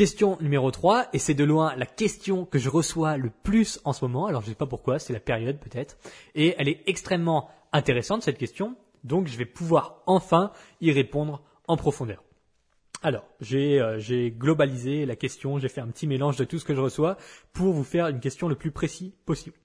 Question numéro 3, et c'est de loin la question que je reçois le plus en ce moment, alors je ne sais pas pourquoi, c'est la période peut-être, et elle est extrêmement intéressante cette question, donc je vais pouvoir enfin y répondre en profondeur. Alors, euh, j'ai globalisé la question, j'ai fait un petit mélange de tout ce que je reçois pour vous faire une question le plus précis possible.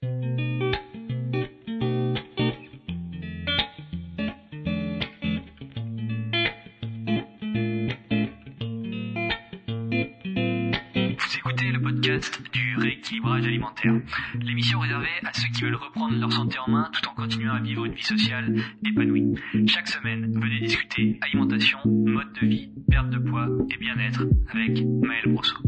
L'émission réservée à ceux qui veulent reprendre leur santé en main tout en continuant à vivre une vie sociale épanouie. Chaque semaine, venez discuter alimentation, mode de vie, perte de poids et bien-être avec Maël Brosseau.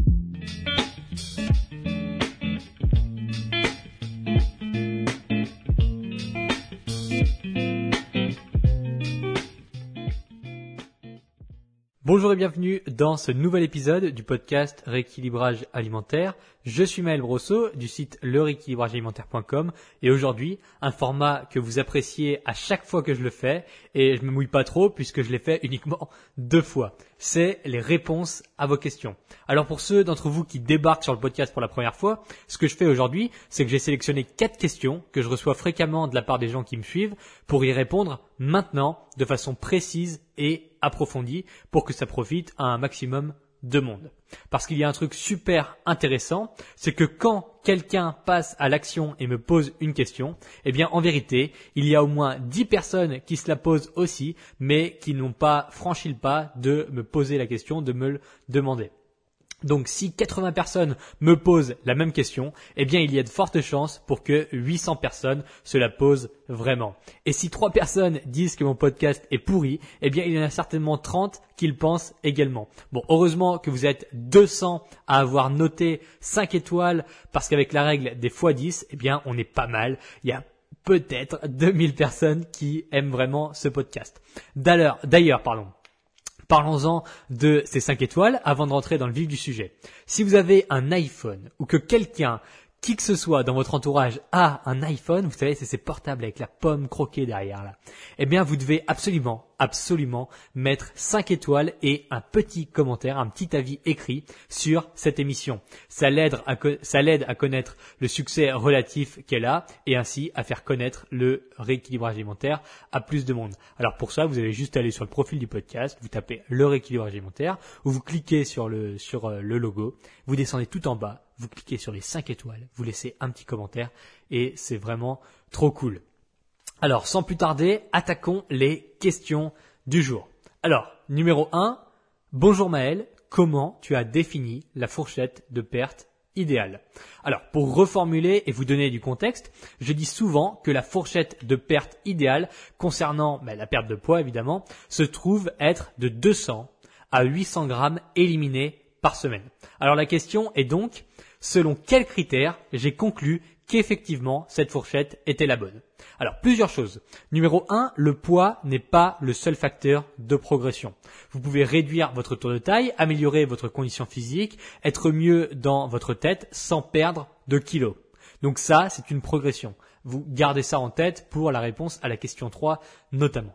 Bonjour et bienvenue dans ce nouvel épisode du podcast Rééquilibrage alimentaire. Je suis Maël Brosseau du site lerééquilibragealimentaire.com et aujourd'hui un format que vous appréciez à chaque fois que je le fais et je me mouille pas trop puisque je l'ai fait uniquement deux fois. C'est les réponses à vos questions. Alors pour ceux d'entre vous qui débarquent sur le podcast pour la première fois, ce que je fais aujourd'hui, c'est que j'ai sélectionné quatre questions que je reçois fréquemment de la part des gens qui me suivent pour y répondre maintenant de façon précise et approfondie pour que ça profite à un maximum de monde. Parce qu'il y a un truc super intéressant, c'est que quand quelqu'un passe à l'action et me pose une question, eh bien en vérité, il y a au moins 10 personnes qui se la posent aussi, mais qui n'ont pas franchi le pas de me poser la question, de me le demander. Donc si 80 personnes me posent la même question, eh bien il y a de fortes chances pour que 800 personnes se la posent vraiment. Et si 3 personnes disent que mon podcast est pourri, eh bien il y en a certainement 30 qui le pensent également. Bon, heureusement que vous êtes 200 à avoir noté 5 étoiles parce qu'avec la règle des x10, eh bien on est pas mal. Il y a peut-être 2000 personnes qui aiment vraiment ce podcast. D'ailleurs, d'ailleurs, pardon. Parlons-en de ces 5 étoiles avant de rentrer dans le vif du sujet. Si vous avez un iPhone ou que quelqu'un qui que ce soit dans votre entourage a un iPhone, vous savez, c'est ces portables avec la pomme croquée derrière là, eh bien vous devez absolument, absolument mettre 5 étoiles et un petit commentaire, un petit avis écrit sur cette émission. Ça l'aide à, connaître le succès relatif qu'elle a et ainsi à faire connaître le rééquilibrage alimentaire à plus de monde. Alors pour ça, vous allez juste aller sur le profil du podcast, vous tapez le rééquilibrage alimentaire ou vous cliquez sur le, euh, le logo, vous descendez tout en bas vous cliquez sur les 5 étoiles, vous laissez un petit commentaire et c'est vraiment trop cool. Alors, sans plus tarder, attaquons les questions du jour. Alors, numéro 1, bonjour Maël, comment tu as défini la fourchette de perte idéale? Alors, pour reformuler et vous donner du contexte, je dis souvent que la fourchette de perte idéale concernant ben, la perte de poids évidemment se trouve être de 200 à 800 grammes éliminés par semaine. Alors la question est donc, selon quels critères j'ai conclu qu'effectivement cette fourchette était la bonne? Alors plusieurs choses. Numéro 1, le poids n'est pas le seul facteur de progression. Vous pouvez réduire votre tour de taille, améliorer votre condition physique, être mieux dans votre tête sans perdre de kilos. Donc ça, c'est une progression. Vous gardez ça en tête pour la réponse à la question 3 notamment.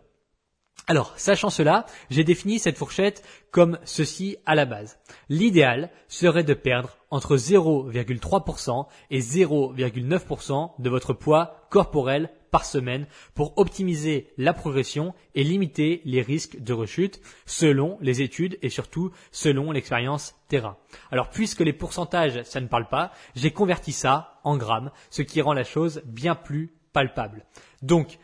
Alors, sachant cela, j'ai défini cette fourchette comme ceci à la base. L'idéal serait de perdre entre 0,3% et 0,9% de votre poids corporel par semaine pour optimiser la progression et limiter les risques de rechute selon les études et surtout selon l'expérience terrain. Alors puisque les pourcentages ça ne parle pas, j'ai converti ça en grammes, ce qui rend la chose bien plus palpable. Donc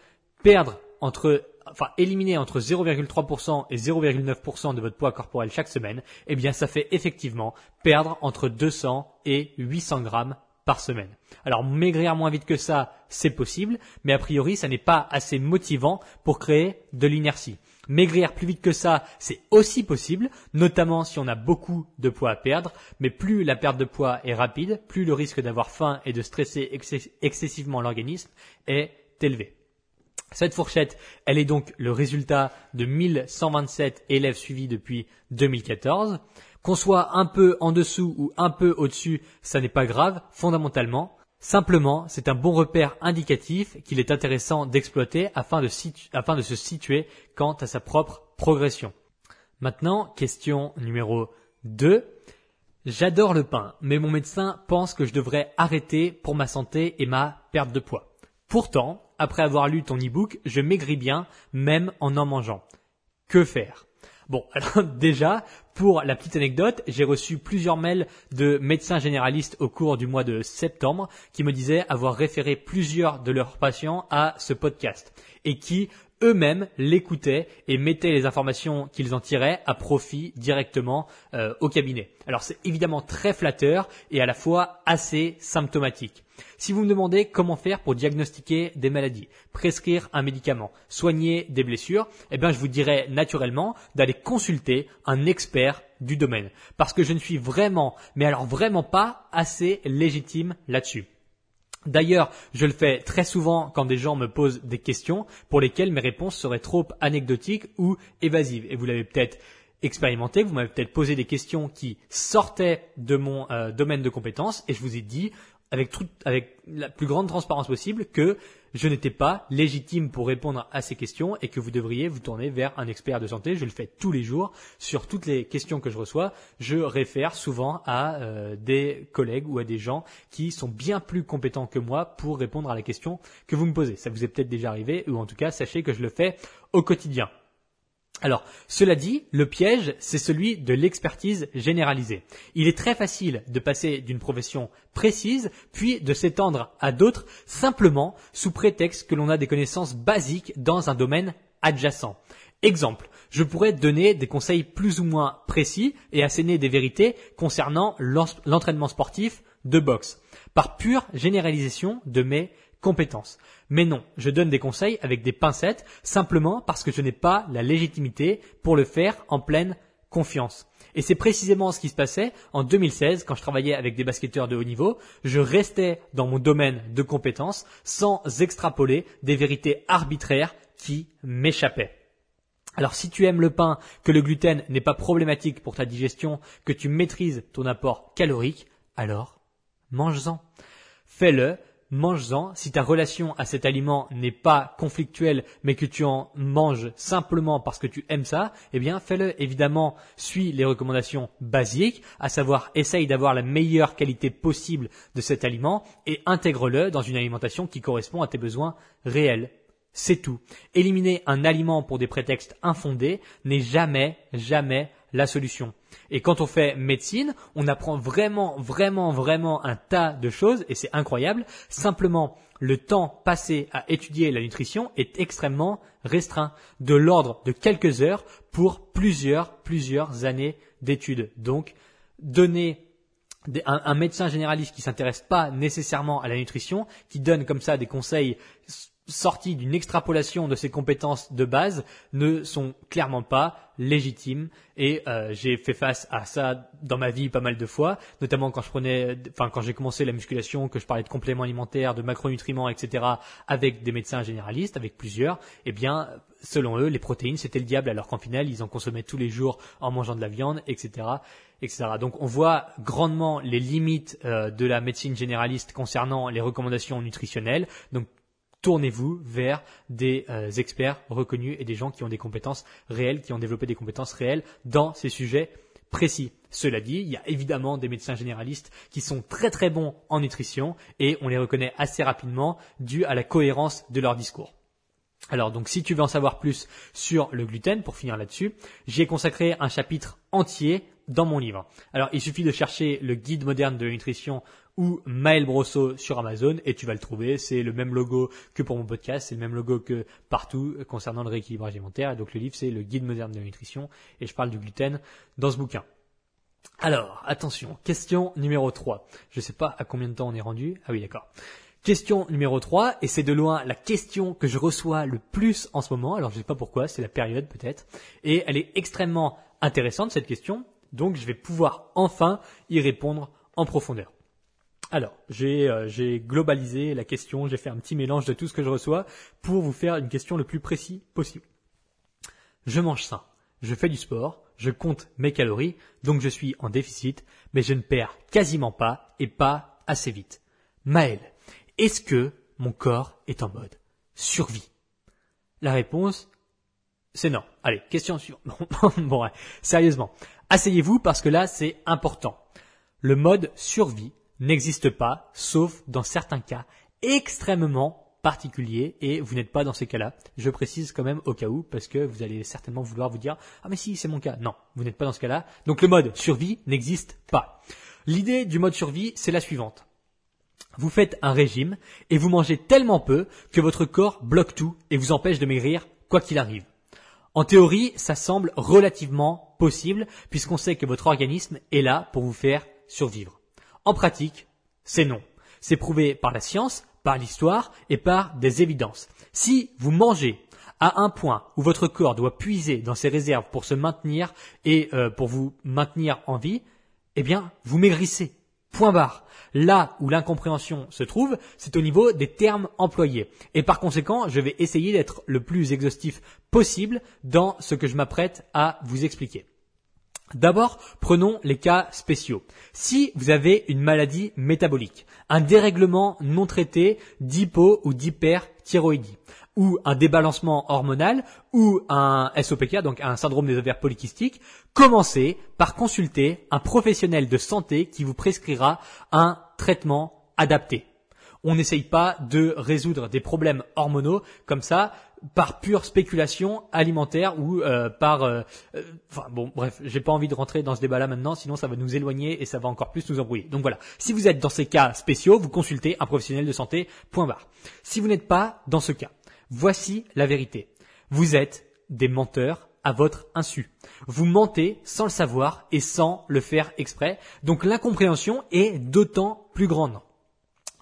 perdre entre enfin éliminer entre 0,3% et 0,9% de votre poids corporel chaque semaine, eh bien ça fait effectivement perdre entre 200 et 800 grammes par semaine. Alors maigrir moins vite que ça, c'est possible, mais a priori ça n'est pas assez motivant pour créer de l'inertie. Maigrir plus vite que ça, c'est aussi possible, notamment si on a beaucoup de poids à perdre, mais plus la perte de poids est rapide, plus le risque d'avoir faim et de stresser excessivement l'organisme est élevé. Cette fourchette, elle est donc le résultat de 1127 élèves suivis depuis 2014. Qu'on soit un peu en dessous ou un peu au-dessus, ça n'est pas grave, fondamentalement. Simplement, c'est un bon repère indicatif qu'il est intéressant d'exploiter afin, de se situer quant à sa propre progression. Maintenant, question numéro 2. J'adore le pain, mais mon médecin pense que je devrais arrêter pour ma santé et ma perte de poids. Pourtant, après avoir lu ton e-book, je maigris bien, même en en mangeant. Que faire? Bon, alors déjà, pour la petite anecdote, j'ai reçu plusieurs mails de médecins généralistes au cours du mois de septembre qui me disaient avoir référé plusieurs de leurs patients à ce podcast et qui eux-mêmes l'écoutaient et mettaient les informations qu'ils en tiraient à profit directement euh, au cabinet. Alors c'est évidemment très flatteur et à la fois assez symptomatique. Si vous me demandez comment faire pour diagnostiquer des maladies, prescrire un médicament, soigner des blessures, eh bien je vous dirais naturellement d'aller consulter un expert du domaine. Parce que je ne suis vraiment, mais alors vraiment pas assez légitime là-dessus. D'ailleurs, je le fais très souvent quand des gens me posent des questions pour lesquelles mes réponses seraient trop anecdotiques ou évasives. Et vous l'avez peut-être expérimenté, vous m'avez peut-être posé des questions qui sortaient de mon euh, domaine de compétences et je vous ai dit avec, avec la plus grande transparence possible que je n'étais pas légitime pour répondre à ces questions et que vous devriez vous tourner vers un expert de santé. Je le fais tous les jours sur toutes les questions que je reçois. Je réfère souvent à euh, des collègues ou à des gens qui sont bien plus compétents que moi pour répondre à la question que vous me posez. Ça vous est peut-être déjà arrivé ou en tout cas sachez que je le fais au quotidien. Alors, cela dit, le piège, c'est celui de l'expertise généralisée. Il est très facile de passer d'une profession précise, puis de s'étendre à d'autres, simplement sous prétexte que l'on a des connaissances basiques dans un domaine adjacent. Exemple, je pourrais donner des conseils plus ou moins précis et asséner des vérités concernant l'entraînement sportif de boxe, par pure généralisation de mes compétences. Mais non, je donne des conseils avec des pincettes simplement parce que je n'ai pas la légitimité pour le faire en pleine confiance. Et c'est précisément ce qui se passait en 2016 quand je travaillais avec des basketteurs de haut niveau. Je restais dans mon domaine de compétences sans extrapoler des vérités arbitraires qui m'échappaient. Alors si tu aimes le pain, que le gluten n'est pas problématique pour ta digestion, que tu maîtrises ton apport calorique, alors mange-en. Fais-le mange-en. Si ta relation à cet aliment n'est pas conflictuelle, mais que tu en manges simplement parce que tu aimes ça, eh bien, fais-le. Évidemment, suis les recommandations basiques, à savoir, essaye d'avoir la meilleure qualité possible de cet aliment et intègre-le dans une alimentation qui correspond à tes besoins réels. C'est tout. Éliminer un aliment pour des prétextes infondés n'est jamais, jamais la solution. Et quand on fait médecine, on apprend vraiment, vraiment, vraiment un tas de choses et c'est incroyable. Simplement, le temps passé à étudier la nutrition est extrêmement restreint, de l'ordre de quelques heures pour plusieurs, plusieurs années d'études. Donc, donner un, médecin généraliste qui s'intéresse pas nécessairement à la nutrition, qui donne comme ça des conseils sortis d'une extrapolation de ses compétences de base ne sont clairement pas légitimes et euh, j'ai fait face à ça dans ma vie pas mal de fois notamment quand je prenais enfin quand j'ai commencé la musculation que je parlais de compléments alimentaires de macronutriments etc avec des médecins généralistes avec plusieurs eh bien selon eux les protéines c'était le diable alors qu'en final ils en consommaient tous les jours en mangeant de la viande etc etc. Donc on voit grandement les limites euh, de la médecine généraliste concernant les recommandations nutritionnelles. Donc tournez-vous vers des euh, experts reconnus et des gens qui ont des compétences réelles, qui ont développé des compétences réelles dans ces sujets précis. Cela dit, il y a évidemment des médecins généralistes qui sont très très bons en nutrition et on les reconnaît assez rapidement dû à la cohérence de leur discours. Alors donc si tu veux en savoir plus sur le gluten, pour finir là-dessus, j'ai consacré un chapitre entier dans mon livre. Alors il suffit de chercher le guide moderne de la nutrition ou Maël Brosso sur Amazon et tu vas le trouver. C'est le même logo que pour mon podcast, c'est le même logo que partout concernant le rééquilibrage alimentaire. Et donc le livre c'est le guide moderne de la nutrition et je parle du gluten dans ce bouquin. Alors, attention, question numéro 3. Je sais pas à combien de temps on est rendu. Ah oui, d'accord. Question numéro 3, et c'est de loin la question que je reçois le plus en ce moment, alors je ne sais pas pourquoi, c'est la période peut-être, et elle est extrêmement intéressante cette question, donc je vais pouvoir enfin y répondre en profondeur. Alors, euh, j'ai globalisé la question, j'ai fait un petit mélange de tout ce que je reçois pour vous faire une question le plus précis possible. Je mange sain, je fais du sport, je compte mes calories, donc je suis en déficit, mais je ne perds quasiment pas et pas assez vite. Maël, est-ce que mon corps est en mode survie? La réponse, c'est non. Allez, question suivante. bon, ouais, sérieusement, asseyez-vous parce que là, c'est important. Le mode survie n'existe pas, sauf dans certains cas extrêmement particuliers, et vous n'êtes pas dans ces cas-là. Je précise quand même au cas où, parce que vous allez certainement vouloir vous dire, ah mais si, c'est mon cas. Non, vous n'êtes pas dans ce cas-là. Donc le mode survie n'existe pas. L'idée du mode survie, c'est la suivante. Vous faites un régime et vous mangez tellement peu que votre corps bloque tout et vous empêche de maigrir quoi qu'il arrive. En théorie, ça semble relativement possible puisqu'on sait que votre organisme est là pour vous faire survivre. En pratique, c'est non. C'est prouvé par la science, par l'histoire et par des évidences. Si vous mangez à un point où votre corps doit puiser dans ses réserves pour se maintenir et euh, pour vous maintenir en vie, eh bien, vous maigrissez. Point barre. Là où l'incompréhension se trouve, c'est au niveau des termes employés. Et par conséquent, je vais essayer d'être le plus exhaustif possible dans ce que je m'apprête à vous expliquer. D'abord, prenons les cas spéciaux. Si vous avez une maladie métabolique, un dérèglement non traité d'hypo ou d'hyperthyroïdie, ou un débalancement hormonal, ou un SOPK, donc un syndrome des ovaires polykystiques, commencez par consulter un professionnel de santé qui vous prescrira un traitement adapté. On n'essaye pas de résoudre des problèmes hormonaux comme ça par pure spéculation alimentaire ou euh, par euh, euh, enfin bon bref j'ai pas envie de rentrer dans ce débat là maintenant sinon ça va nous éloigner et ça va encore plus nous embrouiller. Donc voilà. Si vous êtes dans ces cas spéciaux vous consultez un professionnel de santé point barre. Si vous n'êtes pas dans ce cas voici la vérité. Vous êtes des menteurs à votre insu. Vous mentez sans le savoir et sans le faire exprès, donc l'incompréhension est d'autant plus grande.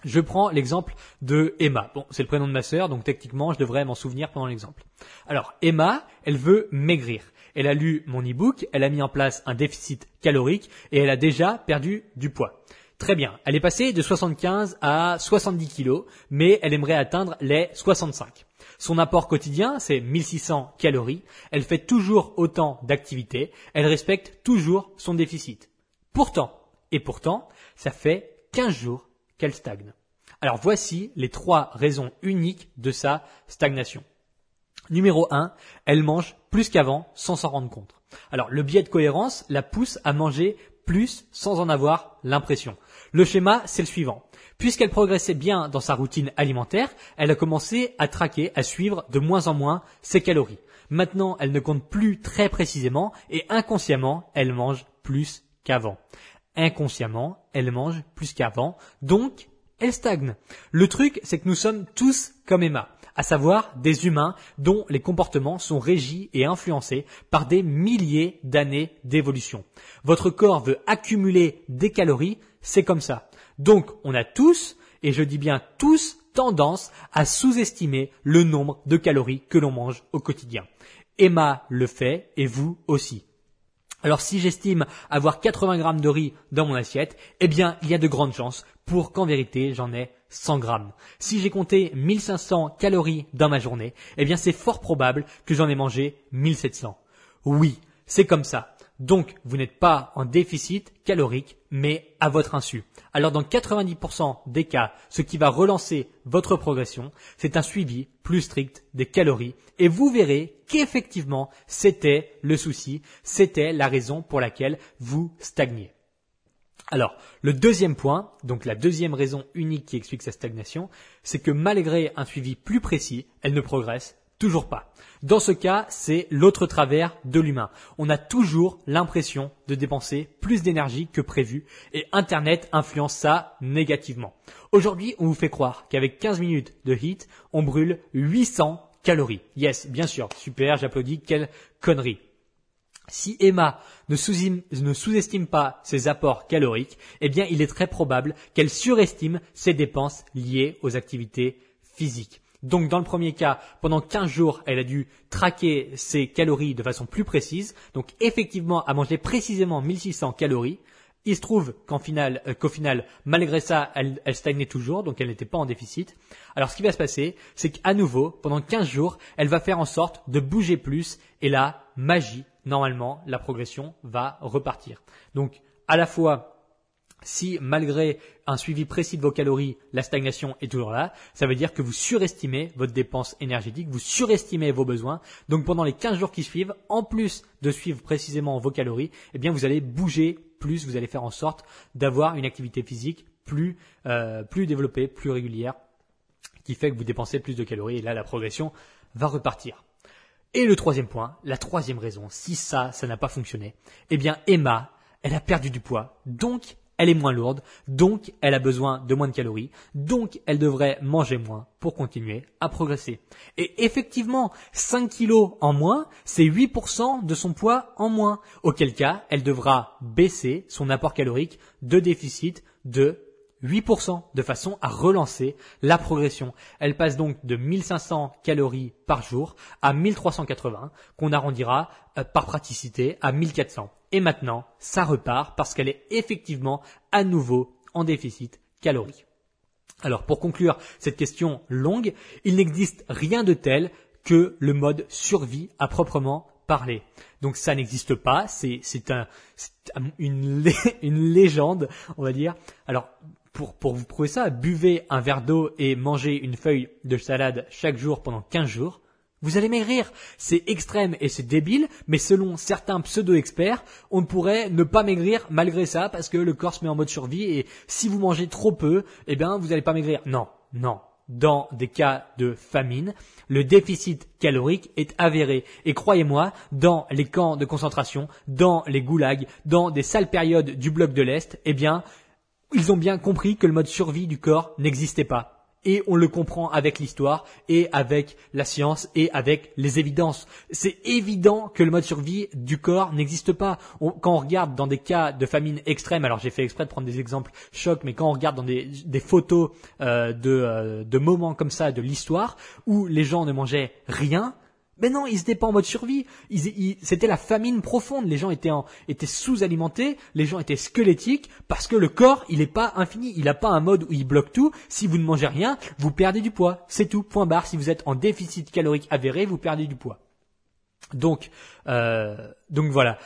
Je prends l'exemple de Emma. Bon, c'est le prénom de ma sœur, donc techniquement, je devrais m'en souvenir pendant l'exemple. Alors, Emma, elle veut maigrir. Elle a lu mon e-book, elle a mis en place un déficit calorique et elle a déjà perdu du poids. Très bien. Elle est passée de 75 à 70 kilos, mais elle aimerait atteindre les 65. Son apport quotidien, c'est 1600 calories. Elle fait toujours autant d'activités. Elle respecte toujours son déficit. Pourtant, et pourtant, ça fait 15 jours qu'elle stagne. Alors voici les trois raisons uniques de sa stagnation. Numéro 1, elle mange plus qu'avant sans s'en rendre compte. Alors le biais de cohérence la pousse à manger plus sans en avoir l'impression. Le schéma, c'est le suivant. Puisqu'elle progressait bien dans sa routine alimentaire, elle a commencé à traquer, à suivre de moins en moins ses calories. Maintenant, elle ne compte plus très précisément et inconsciemment, elle mange plus qu'avant inconsciemment, elle mange plus qu'avant, donc elle stagne. Le truc, c'est que nous sommes tous comme Emma, à savoir des humains dont les comportements sont régis et influencés par des milliers d'années d'évolution. Votre corps veut accumuler des calories, c'est comme ça. Donc on a tous, et je dis bien tous, tendance à sous-estimer le nombre de calories que l'on mange au quotidien. Emma le fait et vous aussi. Alors si j'estime avoir 80 grammes de riz dans mon assiette, eh bien il y a de grandes chances pour qu'en vérité j'en ai 100 grammes. Si j'ai compté 1500 calories dans ma journée, eh bien c'est fort probable que j'en ai mangé 1700. Oui, c'est comme ça. Donc, vous n'êtes pas en déficit calorique, mais à votre insu. Alors, dans 90% des cas, ce qui va relancer votre progression, c'est un suivi plus strict des calories. Et vous verrez qu'effectivement, c'était le souci, c'était la raison pour laquelle vous stagniez. Alors, le deuxième point, donc la deuxième raison unique qui explique sa stagnation, c'est que malgré un suivi plus précis, elle ne progresse Toujours pas. Dans ce cas, c'est l'autre travers de l'humain. On a toujours l'impression de dépenser plus d'énergie que prévu et Internet influence ça négativement. Aujourd'hui, on vous fait croire qu'avec 15 minutes de hit, on brûle 800 calories. Yes, bien sûr, super, j'applaudis, quelle connerie. Si Emma ne sous-estime pas ses apports caloriques, eh bien il est très probable qu'elle surestime ses dépenses liées aux activités physiques. Donc dans le premier cas, pendant 15 jours, elle a dû traquer ses calories de façon plus précise. Donc effectivement, à manger précisément 1600 calories. Il se trouve qu'en final, euh, qu'au final, malgré ça, elle, elle stagnait toujours, donc elle n'était pas en déficit. Alors ce qui va se passer, c'est qu'à nouveau, pendant 15 jours, elle va faire en sorte de bouger plus, et là, magie, normalement, la progression va repartir. Donc à la fois Si malgré un suivi précis de vos calories, la stagnation est toujours là, ça veut dire que vous surestimez votre dépense énergétique, vous surestimez vos besoins. Donc pendant les 15 jours qui suivent, en plus de suivre précisément vos calories, eh bien vous allez bouger plus, vous allez faire en sorte d'avoir une activité physique plus, euh, plus développée, plus régulière, qui fait que vous dépensez plus de calories et là la progression va repartir. Et le troisième point, la troisième raison, si ça, ça n'a pas fonctionné, eh bien Emma, elle a perdu du poids, donc elle est moins lourde, donc elle a besoin de moins de calories, donc elle devrait manger moins pour continuer à progresser. Et effectivement, 5 kilos en moins, c'est 8% de son poids en moins, auquel cas elle devra baisser son apport calorique de déficit de 8% de façon à relancer la progression. Elle passe donc de 1500 calories par jour à 1380 qu'on arrondira euh, par praticité à 1400. Et maintenant, ça repart parce qu'elle est effectivement à nouveau en déficit calorique. Alors pour conclure cette question longue, il n'existe rien de tel que le mode survie à proprement parler. Donc ça n'existe pas, c'est un, une, une légende, on va dire. Alors pour, pour vous prouver ça, buvez un verre d'eau et mangez une feuille de salade chaque jour pendant 15 jours. Vous allez maigrir. C'est extrême et c'est débile, mais selon certains pseudo-experts, on pourrait ne pas maigrir malgré ça parce que le corps se met en mode survie et si vous mangez trop peu, eh bien, vous n'allez pas maigrir. Non, non. Dans des cas de famine, le déficit calorique est avéré. Et croyez-moi, dans les camps de concentration, dans les goulags, dans des sales périodes du bloc de l'Est, eh bien, ils ont bien compris que le mode survie du corps n'existait pas. Et on le comprend avec l'histoire et avec la science et avec les évidences. C'est évident que le mode survie du corps n'existe pas. quand on regarde dans des cas de famine extrême, alors j'ai fait exprès de prendre des exemples chocs, mais quand on regarde dans des, photos euh, de, euh, de moments comme ça de l'histoire où les gens ne mangeaient rien, mais non, ils étaient pas en mode survie. c'était la famine profonde. Les gens étaient, étaient sous-alimentés, les gens étaient squelettiques parce que le corps, il n'est pas infini. Il n'a pas un mode où il bloque tout. Si vous ne mangez rien, vous perdez du poids. C'est tout. Point barre. Si vous êtes en déficit calorique avéré, vous perdez du poids. Donc, euh, donc voilà.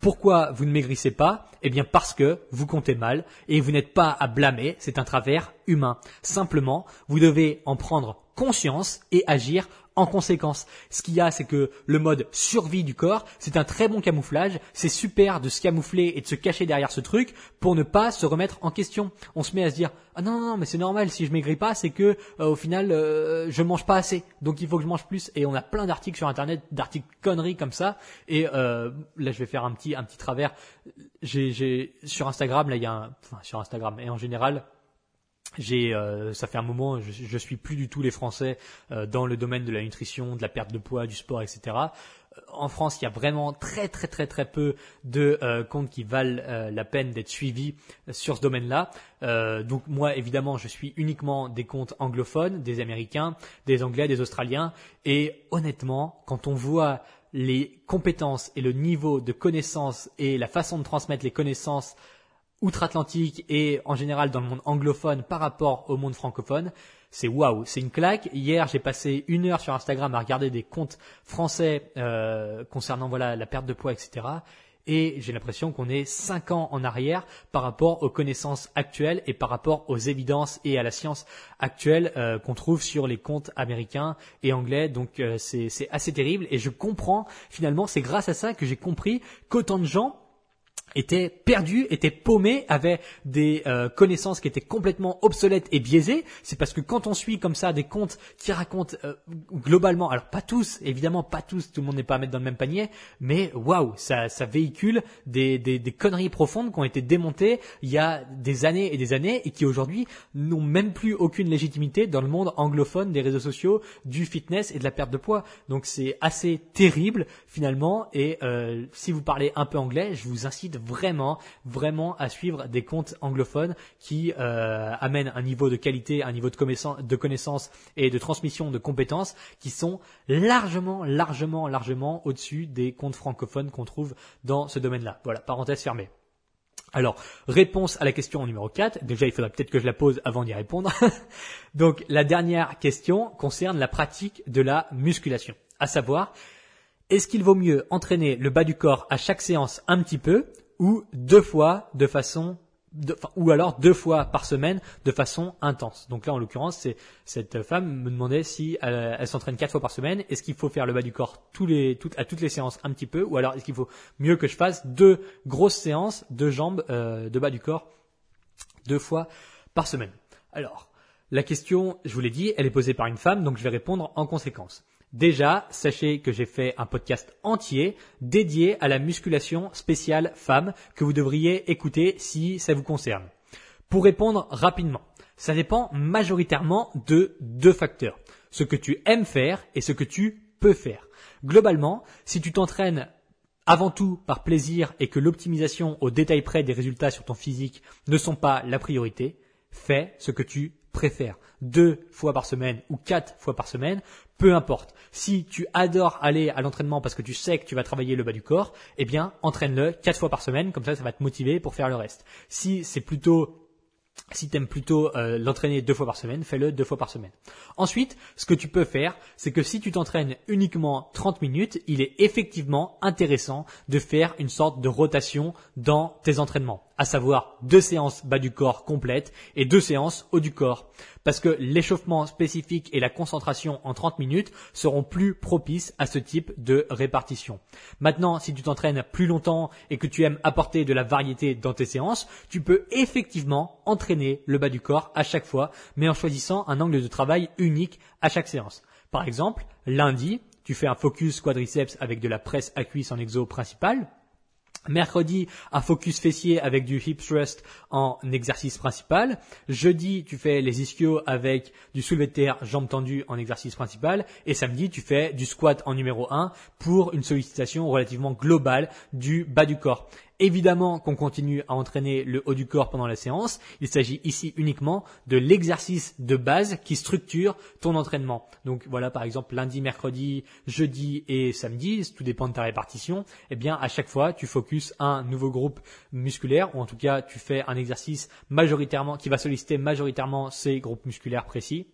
Pourquoi vous ne maigrissez pas? Eh bien parce que vous comptez mal et vous n'êtes pas à blâmer, c'est un travers humain. Simplement, vous devez en prendre conscience et agir en conséquence. Ce qu'il y a, c'est que le mode survie du corps, c'est un très bon camouflage. C'est super de se camoufler et de se cacher derrière ce truc pour ne pas se remettre en question. On se met à se dire ah non non, non mais c'est normal si je maigris pas, c'est que euh, au final euh, je mange pas assez, donc il faut que je mange plus. Et on a plein d'articles sur internet, d'articles conneries comme ça. Et euh, là je vais faire un petit un petit travers. J'ai sur Instagram là il y a un, enfin sur Instagram et en général j'ai, euh, ça fait un moment, je, je suis plus du tout les Français euh, dans le domaine de la nutrition, de la perte de poids, du sport, etc. Euh, en France, il y a vraiment très très très très peu de comptes qui valent la peine d'être suivis sur ce domaine-là. donc moi, évidemment, je suis uniquement des comptes anglophones, des Américains, des Anglais, des Australiens. Et honnêtement, quand on voit les compétences et le niveau de connaissances et la façon de transmettre les connaissances outre-Atlantique et en général dans le monde anglophone par rapport au monde francophone, c'est waouh, c'est une claque. Hier, j'ai passé une heure sur Instagram à regarder des comptes français euh, concernant voilà la perte de poids, etc. Et j'ai l'impression qu'on est cinq ans en arrière par rapport aux connaissances actuelles et par rapport aux évidences et à la science actuelle euh, qu'on trouve sur les comptes américains et anglais. Donc euh, c'est assez terrible et je comprends finalement, c'est grâce à ça que j'ai compris qu'autant de gens était perdu, était paumé, avait des euh, connaissances qui étaient complètement obsolètes et biaisées. C'est parce que quand on suit comme ça des comptes qui racontent euh, globalement, alors pas tous, évidemment pas tous, tout le monde n'est pas à mettre dans le même panier, mais waouh, ça, ça véhicule des, des, des, conneries profondes qui ont été démontées il y a des années et des années et qui aujourd'hui n'ont même plus aucune légitimité dans le monde anglophone des réseaux sociaux, du fitness et de la perte de poids. Donc c'est assez terrible finalement et euh, si vous parlez un peu anglais, je vous incite vraiment, vraiment à suivre des comptes anglophones qui euh, amènent un niveau de qualité, un niveau de connaissance, et de transmission de compétences qui sont largement, largement, largement au-dessus des comptes francophones qu'on trouve dans ce domaine-là. Voilà, parenthèse fermée. Alors, réponse à la question numéro 4. Déjà, il faudrait peut-être que je la pose avant d'y répondre. Donc, la dernière question concerne la pratique de la musculation. À savoir, est-ce qu'il vaut mieux entraîner le bas du corps à chaque séance un petit peu ou deux fois de façon ou alors deux fois par semaine de façon intense. Donc là, en l'occurrence, c'est cette femme me demandait si euh, elle s'entraîne quatre fois par semaine. Est-ce qu'il faut faire le bas du corps tous les, toutes, à toutes les séances un petit peu, ou alors est-ce qu'il faut mieux que je fasse deux grosses séances de jambes euh, de bas du corps deux fois par semaine? Alors, la question, je vous l'ai dit, elle est posée par une femme, donc je vais répondre en conséquence. Déjà, sachez que j'ai fait un podcast entier dédié à la musculation spéciale femme que vous devriez écouter si ça vous concerne. Pour répondre rapidement, ça dépend majoritairement de deux facteurs. Ce que tu aimes faire et ce que tu peux faire. Globalement, si tu t'entraînes avant tout par plaisir et que l'optimisation au détail près des résultats sur ton physique ne sont pas la priorité, fais ce que tu préfères. Deux fois par semaine ou quatre fois par semaine, peu importe. Si tu adores aller à l'entraînement parce que tu sais que tu vas travailler le bas du corps, eh bien, entraîne-le quatre fois par semaine, comme ça, ça va te motiver pour faire le reste. Si c'est plutôt si t'aimes plutôt euh, l'entraîner deux fois par semaine, fais-le deux fois par semaine. Ensuite, ce que tu peux faire, c'est que si tu t'entraînes uniquement 30 minutes, il est effectivement intéressant de faire une sorte de rotation dans tes entraînements, à savoir deux séances bas du corps complètes et deux séances haut du corps. Parce que l'échauffement spécifique et la concentration en 30 minutes seront plus propices à ce type de répartition. Maintenant, si tu t'entraînes plus longtemps et que tu aimes apporter de la variété dans tes séances, tu peux effectivement entraîner le bas du corps à chaque fois, mais en choisissant un angle de travail unique à chaque séance. Par exemple, lundi, tu fais un focus quadriceps avec de la presse à cuisse en exo principal. Mercredi, un focus fessier avec du hip thrust en exercice principal. Jeudi, tu fais les ischios avec du soulevé de terre, jambes tendues en exercice principal. Et samedi, tu fais du squat en numéro 1 pour une sollicitation relativement globale du bas du corps. Évidemment qu'on continue à entraîner le haut du corps pendant la séance. Il s'agit ici uniquement de l'exercice de base qui structure ton entraînement. Donc voilà, par exemple, lundi, mercredi, jeudi et samedi, tout dépend de ta répartition. Eh bien, à chaque fois, tu focuses un nouveau groupe musculaire, ou en tout cas, tu fais un exercice majoritairement, qui va solliciter majoritairement ces groupes musculaires précis.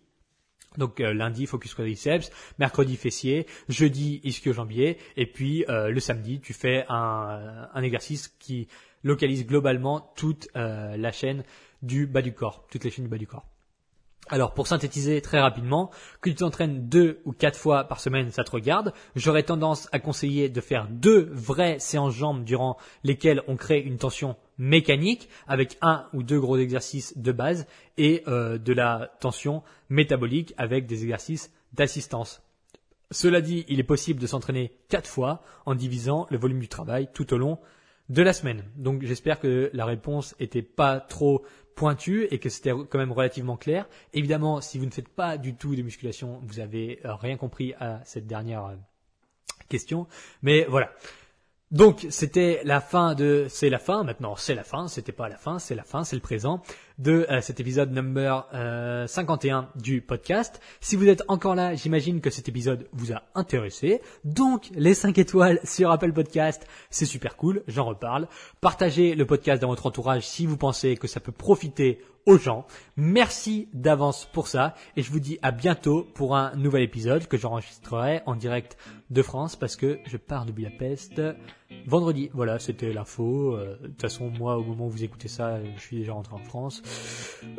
Donc euh, lundi focus quadriceps, mercredi fessier, jeudi ischio-jambier et puis euh, le samedi tu fais un, exercice qui localise globalement toute euh, la chaîne du bas du corps, toutes les chaînes du bas du corps. Alors pour synthétiser très rapidement, que tu t'entraînes deux ou quatre fois par semaine, ça te regarde. J'aurais tendance à conseiller de faire deux vraies séances jambes durant lesquelles on crée une tension mécanique avec un ou deux gros exercices de base et euh, de la tension métabolique avec des exercices d'assistance. Cela dit, il est possible de s'entraîner quatre fois en divisant le volume du travail tout au long de la semaine. Donc j'espère que la réponse était pas trop pointue et que c'était quand même relativement clair. Évidemment, si vous ne faites pas du tout de musculation, vous avez rien compris à cette dernière euh, question. Mais voilà. Donc c'était la fin de c'est la fin maintenant c'est la fin c'était pas la fin c'est la fin c'est le présent de euh, cet épisode number euh, 51 du podcast. Si vous êtes encore là, j'imagine que cet épisode vous a intéressé. Donc les 5 étoiles sur Apple Podcast, c'est super cool, j'en reparle. Partagez le podcast dans votre entourage si vous pensez que ça peut profiter aux gens. Merci d'avance pour ça et je vous dis à bientôt pour un nouvel épisode que j'enregistrerai en direct de France parce que je pars de Budapest vendredi. Voilà, c'était l'info. Euh, De toute façon, moi, au moment où vous écoutez ça, je suis déjà rentré en France.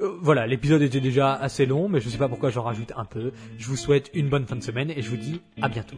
Euh, voilà, l'épisode était déjà assez long, mais je sais pas pourquoi j'en rajoute un peu. Je vous souhaite une bonne fin de semaine et je vous dis à bientôt.